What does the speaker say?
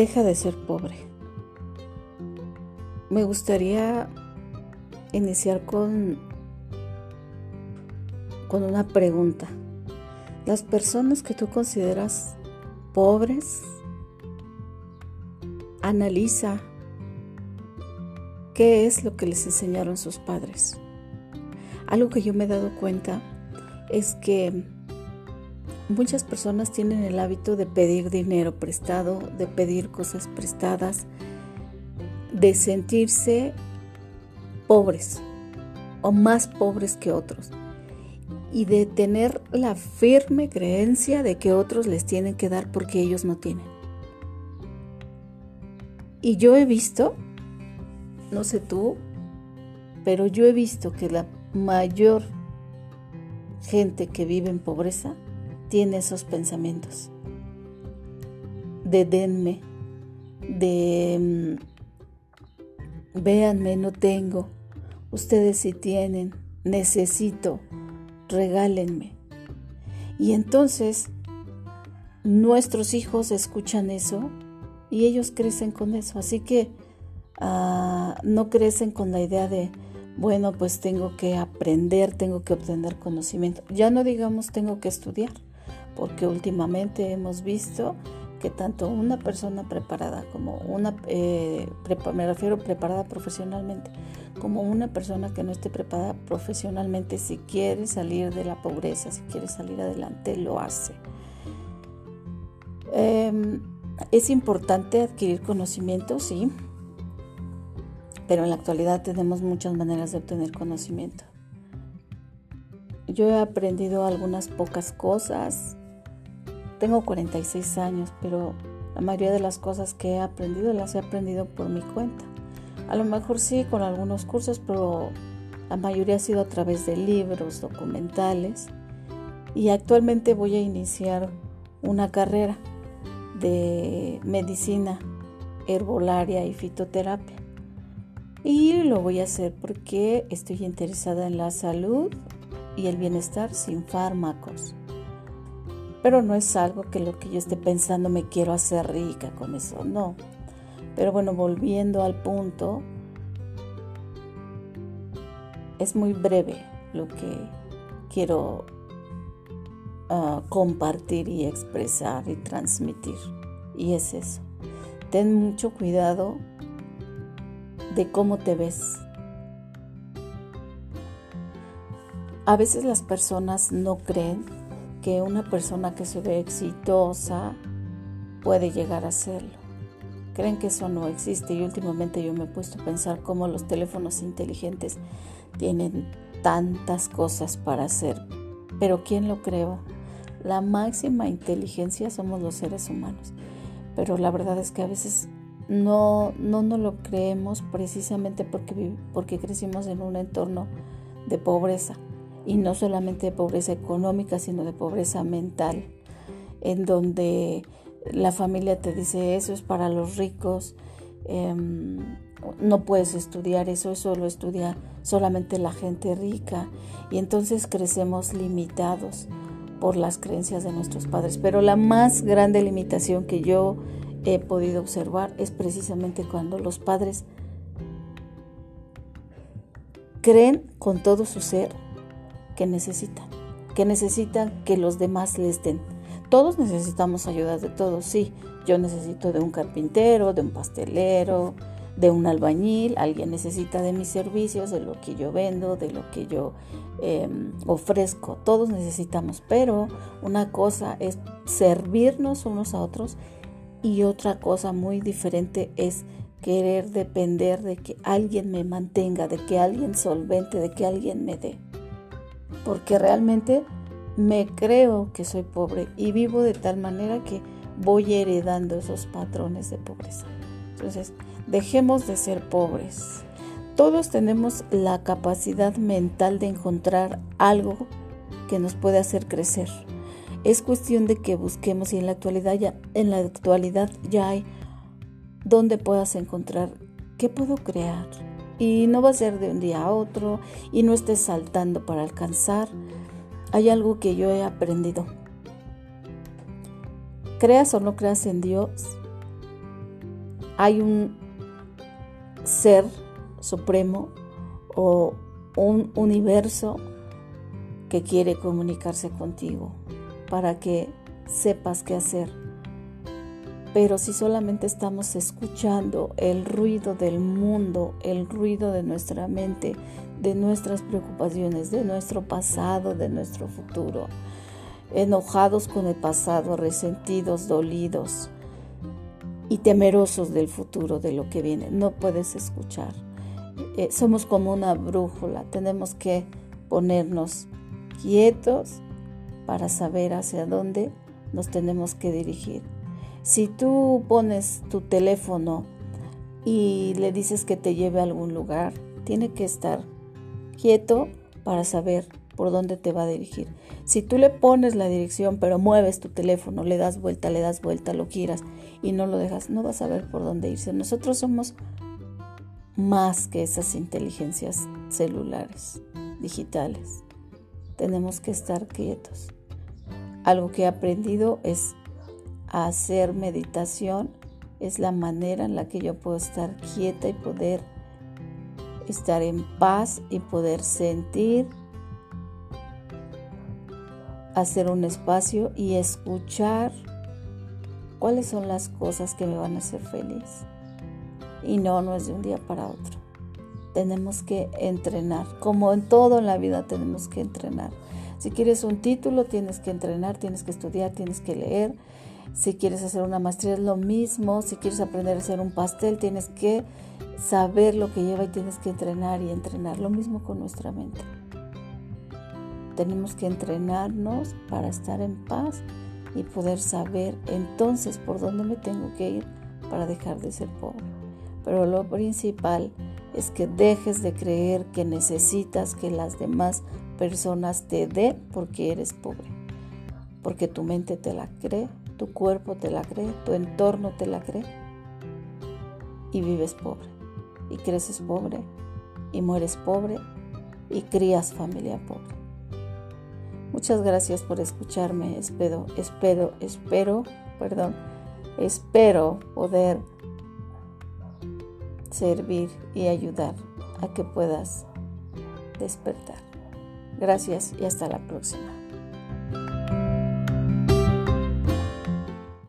deja de ser pobre. Me gustaría iniciar con, con una pregunta. Las personas que tú consideras pobres, analiza qué es lo que les enseñaron sus padres. Algo que yo me he dado cuenta es que muchas personas tienen el hábito de pedir dinero prestado, de pedir cosas prestadas, de sentirse pobres o más pobres que otros y de tener la firme creencia de que otros les tienen que dar porque ellos no tienen. Y yo he visto, no sé tú, pero yo he visto que la mayor gente que vive en pobreza tiene esos pensamientos de denme, de mm, véanme, no tengo, ustedes sí tienen, necesito, regálenme. Y entonces nuestros hijos escuchan eso y ellos crecen con eso. Así que ah, no crecen con la idea de, bueno, pues tengo que aprender, tengo que obtener conocimiento. Ya no digamos tengo que estudiar, porque últimamente hemos visto que tanto una persona preparada como una, eh, me refiero preparada profesionalmente, como una persona que no esté preparada profesionalmente, si quiere salir de la pobreza, si quiere salir adelante, lo hace. Em, es importante adquirir conocimiento, sí, pero en la actualidad tenemos muchas maneras de obtener conocimiento. Yo he aprendido algunas pocas cosas. Tengo 46 años, pero la mayoría de las cosas que he aprendido las he aprendido por mi cuenta. A lo mejor sí con algunos cursos, pero la mayoría ha sido a través de libros, documentales. Y actualmente voy a iniciar una carrera de medicina herbolaria y fitoterapia. Y lo voy a hacer porque estoy interesada en la salud y el bienestar sin fármacos. Pero no es algo que lo que yo esté pensando me quiero hacer rica con eso, no. Pero bueno, volviendo al punto, es muy breve lo que quiero ah, compartir y expresar y transmitir. Y es eso. Ten mucho cuidado de cómo te ves. A veces las personas no creen que una persona que se ve exitosa puede llegar a serlo. Creen que eso no existe y últimamente yo me he puesto a pensar cómo los teléfonos inteligentes tienen tantas cosas para hacer. Pero ¿quién lo creo? La máxima inteligencia somos los seres humanos. Pero la verdad es que a veces no, no nos lo creemos precisamente porque, porque crecimos en un entorno de pobreza y no solamente de pobreza económica, sino de pobreza mental, en donde la familia te dice eso es para los ricos, em, no puedes estudiar eso, eso lo estudia solamente la gente rica y entonces crecemos limitados por las creencias de nuestros padres. Pero la más grande limitación que yo he podido observar es precisamente cuando los padres creen con todo su ser que necesitan, que necesitan que los demás les den. Todos necesitamos ayuda de todos, sí. Yo necesito de un carpintero, de un pastelero, de un albañil, alguien necesita de mis servicios, de lo que yo vendo, de lo que yo em, ofrezco. Todos necesitamos, pero una cosa es servirnos unos a otros y otra cosa muy diferente es querer depender de que alguien me mantenga, de que alguien solvente, de que alguien me dé. Porque realmente me creo que soy pobre y vivo de tal manera que voy heredando esos patrones de pobreza. Entonces, dejemos de ser pobres. Todos tenemos la capacidad mental de encontrar algo que nos puede hacer crecer. Es cuestión de que busquemos y en la actualidad ya, en la actualidad ya hay donde puedas encontrar qué puedo crear. Y no va a ser de un día a otro y no estés saltando para alcanzar. Hay algo que yo he aprendido. Creas o no creas en Dios, hay un ser supremo o un universo que quiere comunicarse contigo para que sepas qué hacer. Pero si solamente estamos escuchando el ruido del mundo, el ruido de nuestra mente, de nuestras preocupaciones, de nuestro pasado, de nuestro futuro, enojados con el pasado, resentidos, dolidos y temerosos del futuro, de lo que viene, no puedes escuchar. Eh, somos como una brújula, tenemos que ponernos quietos para saber hacia dónde nos tenemos que dirigir. Si tú pones tu teléfono y le dices que te lleve a algún lugar, tiene que estar quieto para saber por dónde te va a dirigir. Si tú le pones la dirección pero mueves tu teléfono, le das vuelta, le das vuelta, lo giras y no lo dejas, no vas a ver por dónde irse. Nosotros somos más que esas inteligencias celulares, digitales. Tenemos que estar quietos. Algo que he aprendido es hacer meditación, es la manera en la que yo puedo estar quieta y poder estar en paz y poder sentir, hacer un espacio y escuchar cuáles son las cosas que me van a hacer feliz. Y no, no es de un día para otro. Tenemos que entrenar. Como en todo en la vida tenemos que entrenar. Si quieres un título, tienes que entrenar, tienes que estudiar, tienes que leer. Si quieres hacer una maestría es lo mismo. Si quieres aprender a hacer un pastel, tienes que saber lo que lleva y tienes que entrenar y entrenar. Lo mismo con nuestra mente. Tenemos que entrenarnos para estar en paz y poder saber entonces por dónde me tengo que ir para dejar de ser pobre. Pero lo principal es que dejes de creer que necesitas que las demás personas te den porque eres pobre. Porque tu mente te la cree, tu cuerpo te la cree, tu entorno te la cree. Y vives pobre. Y creces pobre. Y mueres pobre. Y crías familia pobre. Muchas gracias por escucharme. Espero, espero, espero, perdón, espero poder servir y ayudar a que puedas despertar. Gracias y hasta la próxima.